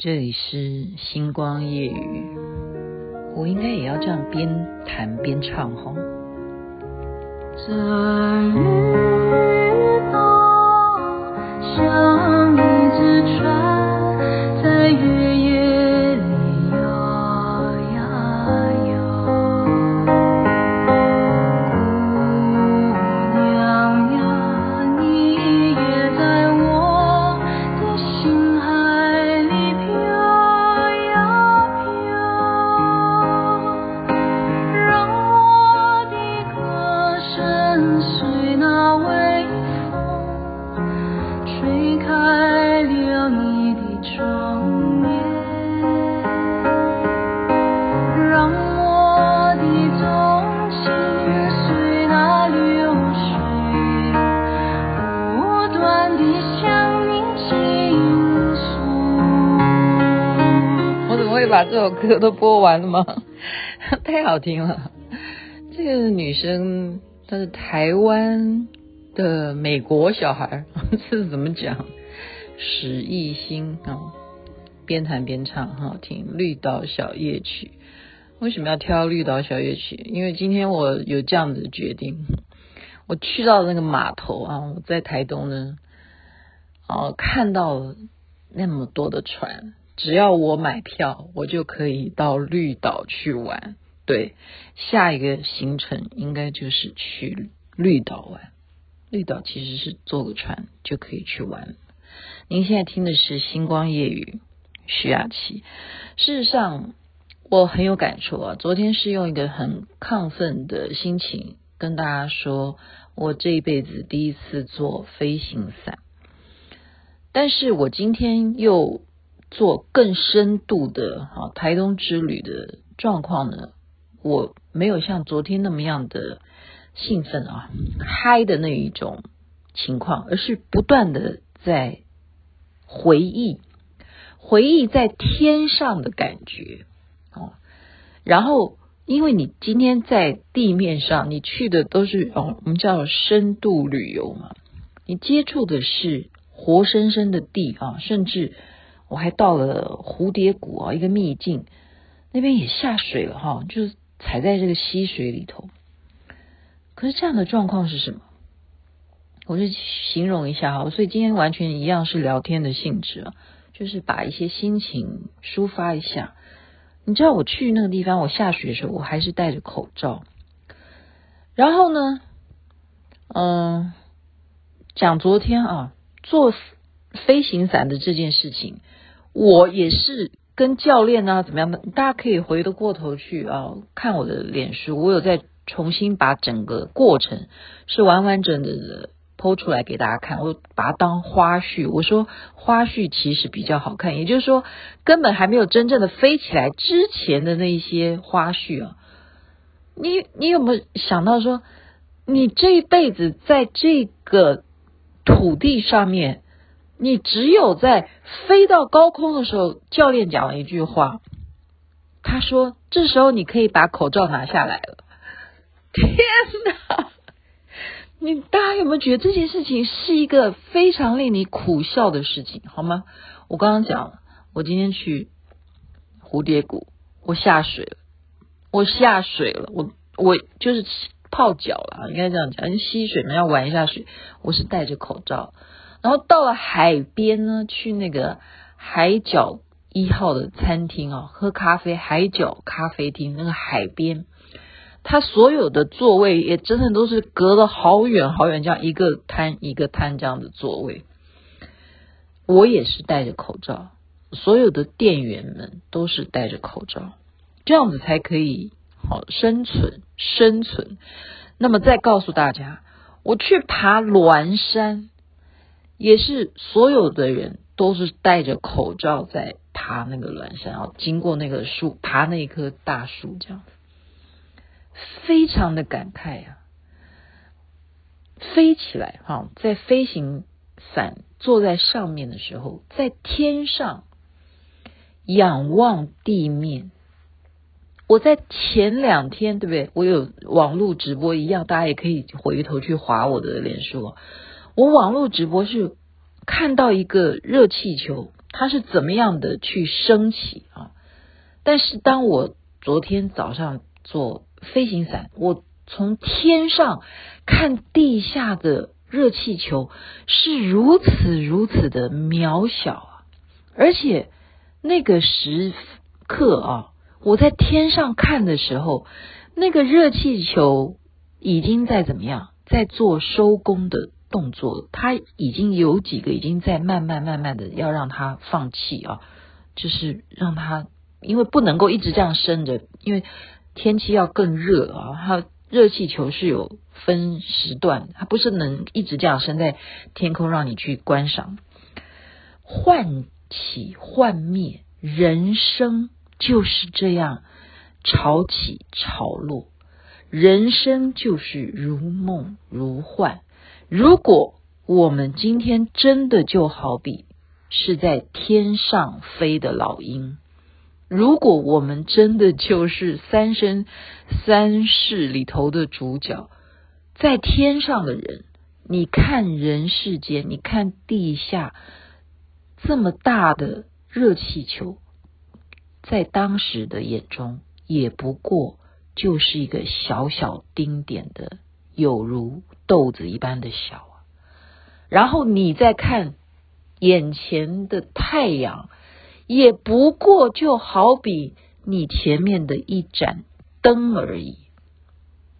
这里是星光夜雨，我应该也要这样边弹边唱哈。这绿岛把这首歌都播完了吗？太好听了！这个女生她是台湾的美国小孩，这是怎么讲？史艺兴啊，边弹边唱，很好听。绿岛小夜曲，为什么要挑绿岛小夜曲？因为今天我有这样的决定，我去到那个码头啊，我在台东呢，哦，看到那么多的船。只要我买票，我就可以到绿岛去玩。对，下一个行程应该就是去绿岛玩。绿岛其实是坐个船就可以去玩。您现在听的是《星光夜语》，徐雅琪。事实上，我很有感触啊。昨天是用一个很亢奋的心情跟大家说，我这一辈子第一次坐飞行伞，但是我今天又。做更深度的哈台东之旅的状况呢，我没有像昨天那么样的兴奋啊嗨的那一种情况，而是不断的在回忆回忆在天上的感觉哦。然后因为你今天在地面上，你去的都是哦我们叫深度旅游嘛，你接触的是活生生的地啊，甚至。我还到了蝴蝶谷啊，一个秘境，那边也下水了哈，就是踩在这个溪水里头。可是这样的状况是什么？我就形容一下哈，所以今天完全一样是聊天的性质啊，就是把一些心情抒发一下。你知道我去那个地方，我下水的时候我还是戴着口罩。然后呢，嗯，讲昨天啊，做飞行伞的这件事情。我也是跟教练啊，怎么样的？大家可以回得过头去啊，看我的脸书，我有在重新把整个过程是完完整整的剖出来给大家看。我把它当花絮，我说花絮其实比较好看，也就是说根本还没有真正的飞起来之前的那一些花絮啊。你你有没有想到说，你这一辈子在这个土地上面？你只有在飞到高空的时候，教练讲了一句话，他说：“这时候你可以把口罩拿下来了。”天哪！你大家有没有觉得这件事情是一个非常令你苦笑的事情？好吗？我刚刚讲，我今天去蝴蝶谷，我下水了，我下水了，我我就是泡脚了，应该这样讲，吸水嘛，要玩一下水，我是戴着口罩。然后到了海边呢，去那个海角一号的餐厅啊，喝咖啡。海角咖啡厅那个海边，它所有的座位也真的都是隔了好远好远，这样一个摊一个摊这样的座位。我也是戴着口罩，所有的店员们都是戴着口罩，这样子才可以好生存生存。那么再告诉大家，我去爬鸾山。也是所有的人都是戴着口罩在爬那个鸾山，然后经过那个树，爬那一棵大树，这样非常的感慨呀、啊。飞起来哈，在飞行伞坐在上面的时候，在天上仰望地面。我在前两天，对不对？我有网络直播一样，大家也可以回头去划我的脸书。我网络直播是看到一个热气球它是怎么样的去升起啊？但是当我昨天早上做飞行伞，我从天上看地下的热气球是如此如此的渺小啊，而且那个时刻啊，我在天上看的时候，那个热气球已经在怎么样，在做收工的动作，他已经有几个已经在慢慢慢慢的要让他放弃啊，就是让他，因为不能够一直这样升着，因为天气要更热啊，它。热气球是有分时段，它不是能一直这样升在天空让你去观赏。唤起幻灭，人生就是这样潮起潮落，人生就是如梦如幻。如果我们今天真的就好比是在天上飞的老鹰。如果我们真的就是《三生三世》里头的主角，在天上的人，你看人世间，你看地下这么大的热气球，在当时的眼中，也不过就是一个小小丁点的，有如豆子一般的小啊。然后你再看眼前的太阳。也不过就好比你前面的一盏灯而已，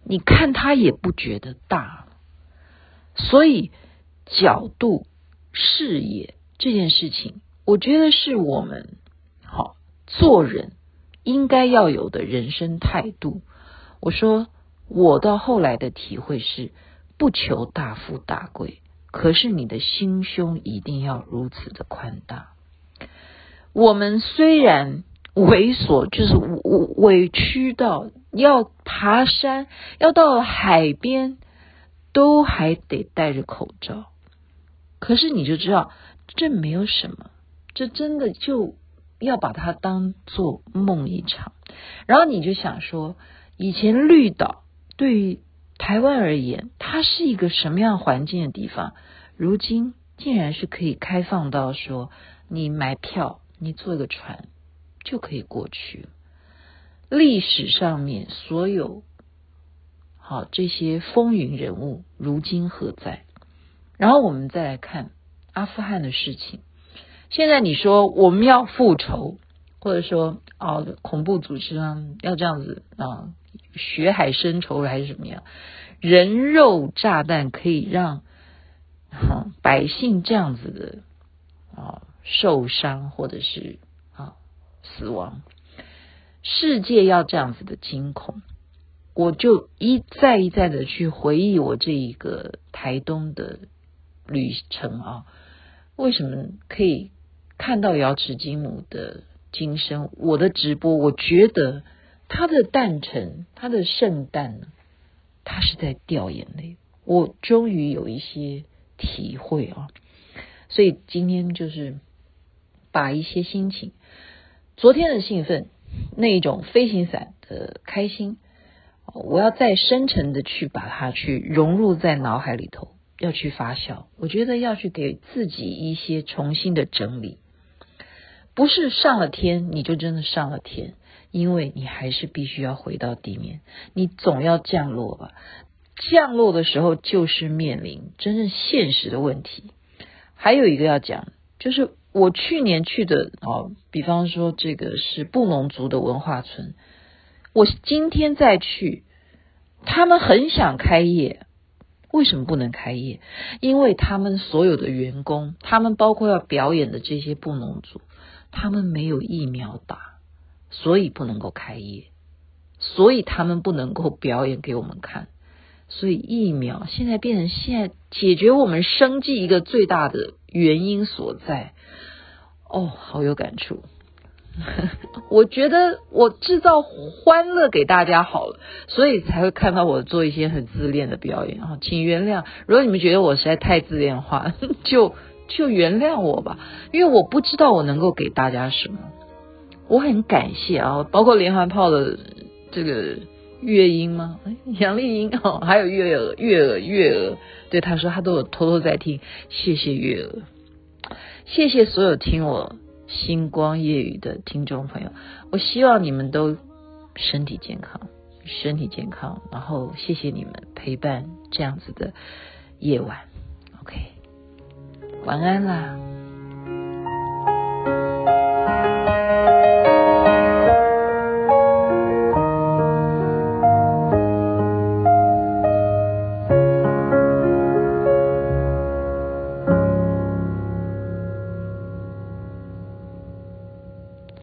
你看它也不觉得大，所以角度、视野这件事情，我觉得是我们好做人应该要有的人生态度。我说，我到后来的体会是，不求大富大贵，可是你的心胸一定要如此的宽大。我们虽然猥琐，就是委屈到要爬山，要到海边，都还得戴着口罩。可是你就知道，这没有什么，这真的就要把它当做梦一场。然后你就想说，以前绿岛对于台湾而言，它是一个什么样环境的地方？如今竟然是可以开放到说，你买票。你坐个船就可以过去。历史上面所有好这些风云人物，如今何在？然后我们再来看阿富汗的事情。现在你说我们要复仇，或者说哦，恐怖组织啊要这样子啊，血海深仇还是什么样？人肉炸弹可以让百姓这样子的啊。受伤或者是啊死亡，世界要这样子的惊恐，我就一再一再的去回忆我这一个台东的旅程啊，为什么可以看到瑶池金母的今生？我的直播，我觉得他的诞辰，他的圣诞呢，他是在掉眼泪，我终于有一些体会啊，所以今天就是。把一些心情，昨天的兴奋，那一种飞行伞的开心，我要再深沉的去把它去融入在脑海里头，要去发酵。我觉得要去给自己一些重新的整理，不是上了天你就真的上了天，因为你还是必须要回到地面，你总要降落吧。降落的时候就是面临真正现实的问题。还有一个要讲，就是。我去年去的哦，比方说这个是布农族的文化村，我今天再去，他们很想开业，为什么不能开业？因为他们所有的员工，他们包括要表演的这些布农族，他们没有疫苗打，所以不能够开业，所以他们不能够表演给我们看，所以疫苗现在变成现在解决我们生计一个最大的原因所在。哦，好有感触。我觉得我制造欢乐给大家好了，所以才会看到我做一些很自恋的表演啊，请原谅。如果你们觉得我实在太自恋化，就就原谅我吧，因为我不知道我能够给大家什么。我很感谢啊，包括连环炮的这个月英吗？杨丽英哦，还有月娥、月娥、月娥，对他说他都有偷偷在听，谢谢月娥。谢谢所有听我星光夜语的听众朋友，我希望你们都身体健康，身体健康。然后谢谢你们陪伴这样子的夜晚，OK，晚安啦。